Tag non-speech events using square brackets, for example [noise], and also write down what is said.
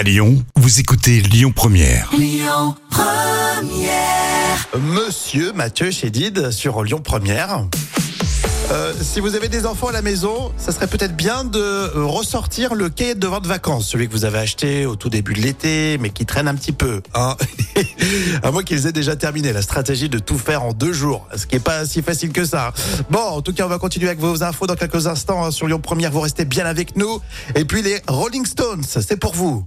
À Lyon, vous écoutez Lyon Première. Monsieur Mathieu Chédid sur Lyon Première. Euh, si vous avez des enfants à la maison, ça serait peut-être bien de ressortir le cahier de devoirs de vacances, celui que vous avez acheté au tout début de l'été, mais qui traîne un petit peu. Hein [laughs] à moins qu'ils aient déjà terminé la stratégie de tout faire en deux jours, ce qui est pas si facile que ça. Bon, en tout cas, on va continuer avec vos infos dans quelques instants hein, sur Lyon Première. Vous restez bien avec nous. Et puis les Rolling Stones, c'est pour vous.